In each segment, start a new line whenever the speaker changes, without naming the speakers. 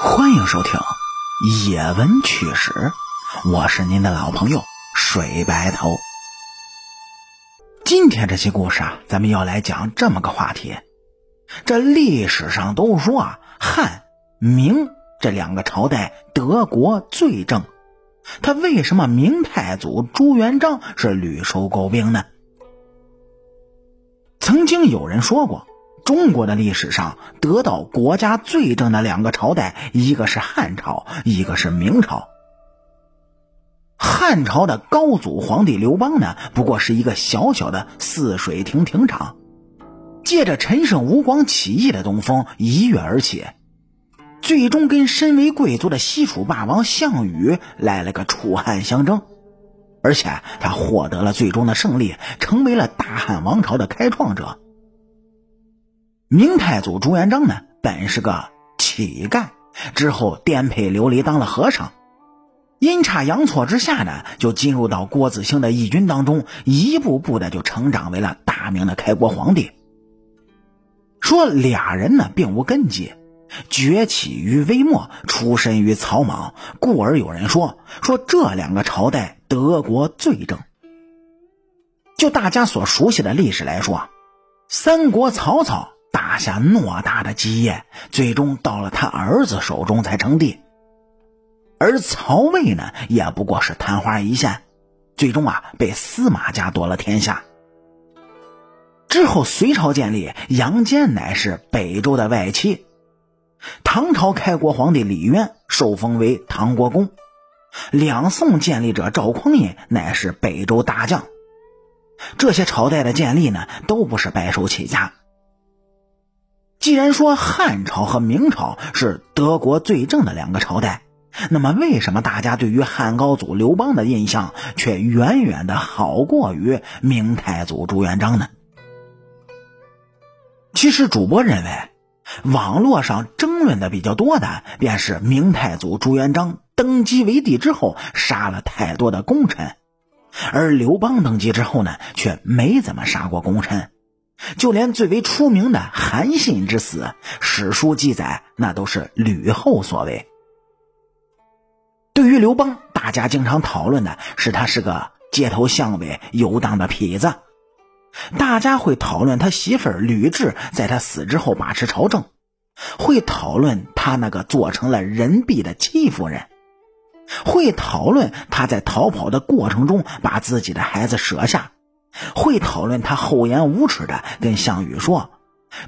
欢迎收听《野闻趣史》，我是您的老朋友水白头。今天这期故事啊，咱们要来讲这么个话题：这历史上都说啊，汉、明这两个朝代德国最正，他为什么明太祖朱元璋是屡受诟病呢？曾经有人说过。中国的历史上得到国家最正的两个朝代，一个是汉朝，一个是明朝。汉朝的高祖皇帝刘邦呢，不过是一个小小的泗水亭亭长，借着陈胜吴广起义的东风一跃而起，最终跟身为贵族的西楚霸王项羽来了个楚汉相争，而且他获得了最终的胜利，成为了大汉王朝的开创者。明太祖朱元璋呢，本是个乞丐，之后颠沛流离当了和尚，阴差阳错之下呢，就进入到郭子兴的义军当中，一步步的就成长为了大明的开国皇帝。说俩人呢并无根基，崛起于微末，出身于草莽，故而有人说说这两个朝代德国最正。就大家所熟悉的历史来说，三国曹操。打下偌大的基业，最终到了他儿子手中才称帝。而曹魏呢，也不过是昙花一现，最终啊被司马家夺了天下。之后隋朝建立，杨坚乃是北周的外戚。唐朝开国皇帝李渊受封为唐国公，两宋建立者赵匡胤乃是北周大将。这些朝代的建立呢，都不是白手起家。既然说汉朝和明朝是德国最正的两个朝代，那么为什么大家对于汉高祖刘邦的印象却远远的好过于明太祖朱元璋呢？其实主播认为，网络上争论的比较多的便是明太祖朱元璋登基为帝之后杀了太多的功臣，而刘邦登基之后呢，却没怎么杀过功臣。就连最为出名的韩信之死，史书记载那都是吕后所为。对于刘邦，大家经常讨论的是他是个街头巷尾游荡的痞子，大家会讨论他媳妇吕雉在他死之后把持朝政，会讨论他那个做成了人婢的戚夫人，会讨论他在逃跑的过程中把自己的孩子舍下。会讨论他厚颜无耻的跟项羽说：“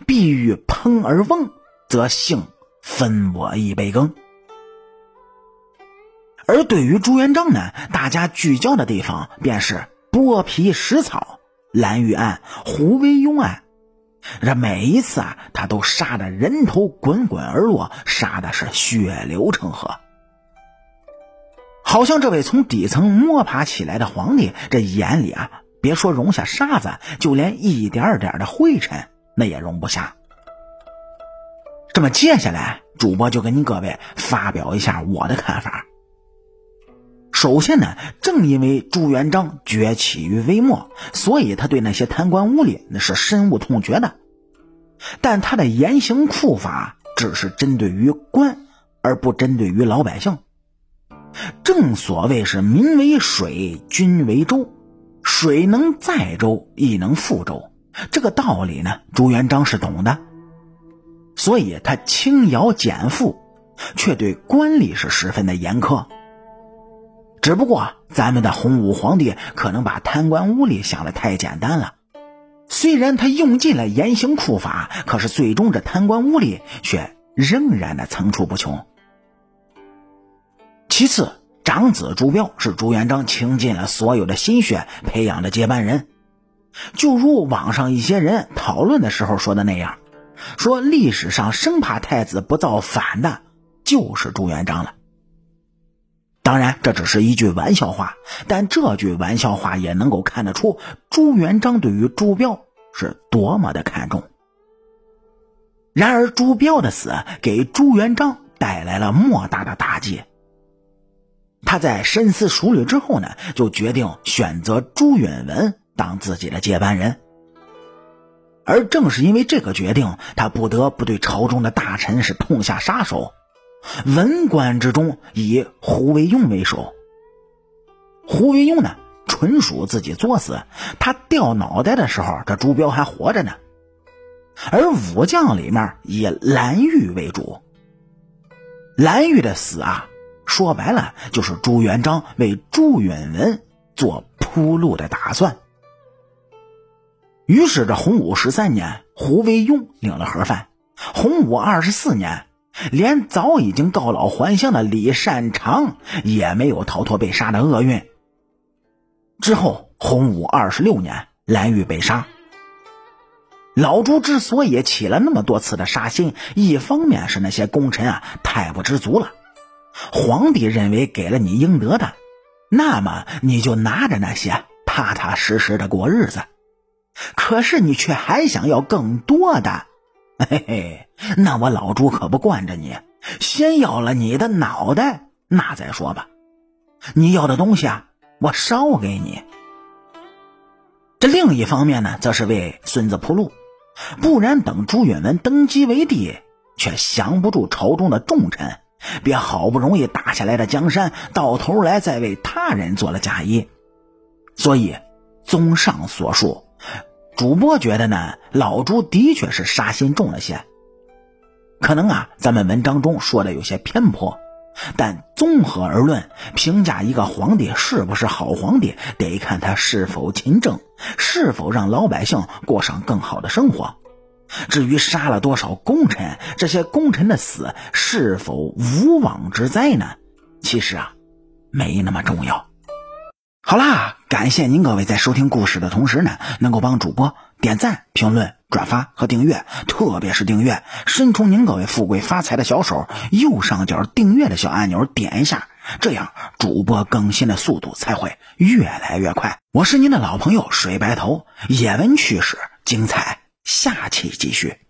必欲烹而翁，则幸分我一杯羹。”而对于朱元璋呢，大家聚焦的地方便是剥皮食草、蓝玉案、胡惟庸案。这每一次啊，他都杀的人头滚滚而落，杀的是血流成河。好像这位从底层摸爬起来的皇帝，这眼里啊。别说容下沙子，就连一点点的灰尘那也容不下。这么接下来，主播就跟您各位发表一下我的看法。首先呢，正因为朱元璋崛起于微末，所以他对那些贪官污吏那是深恶痛绝的。但他的严刑酷法只是针对于官，而不针对于老百姓。正所谓是民为水，君为舟。水能载舟，亦能覆舟。这个道理呢，朱元璋是懂的，所以他轻徭减赋，却对官吏是十分的严苛。只不过咱们的洪武皇帝可能把贪官污吏想的太简单了，虽然他用尽了严刑酷法，可是最终这贪官污吏却仍然的层出不穷。其次。长子朱标是朱元璋倾尽了所有的心血培养的接班人，就如网上一些人讨论的时候说的那样，说历史上生怕太子不造反的，就是朱元璋了。当然，这只是一句玩笑话，但这句玩笑话也能够看得出朱元璋对于朱标是多么的看重。然而，朱标的死给朱元璋带来了莫大的打击。他在深思熟虑之后呢，就决定选择朱允文当自己的接班人。而正是因为这个决定，他不得不对朝中的大臣是痛下杀手，文官之中以胡惟庸为首。胡惟庸呢，纯属自己作死。他掉脑袋的时候，这朱标还活着呢。而武将里面以蓝玉为主。蓝玉的死啊，说白了就是朱元璋为朱允文做铺路的打算。于是这洪武十三年，胡惟庸领了盒饭。洪武二十四年，连早已经告老还乡的李善长也没有逃脱被杀的厄运。之后，洪武二十六年，蓝玉被杀。老朱之所以起了那么多次的杀心，一方面是那些功臣啊太不知足了。皇帝认为给了你应得的，那么你就拿着那些，踏踏实实的过日子。可是你却还想要更多的。嘿嘿，那我老朱可不惯着你，先要了你的脑袋，那再说吧。你要的东西啊，我烧给你。这另一方面呢，则是为孙子铺路，不然等朱允文登基为帝，却降不住朝中的重臣，别好不容易打下来的江山，到头来再为他人做了嫁衣。所以，综上所述。主播觉得呢，老朱的确是杀心重了些，可能啊，咱们文章中说的有些偏颇，但综合而论，评价一个皇帝是不是好皇帝，得看他是否勤政，是否让老百姓过上更好的生活。至于杀了多少功臣，这些功臣的死是否无妄之灾呢？其实啊，没那么重要。好啦，感谢您各位在收听故事的同时呢，能够帮主播点赞、评论、转发和订阅，特别是订阅，伸出您各位富贵发财的小手，右上角订阅的小按钮点一下，这样主播更新的速度才会越来越快。我是您的老朋友水白头，野闻趣事精彩，下期继续。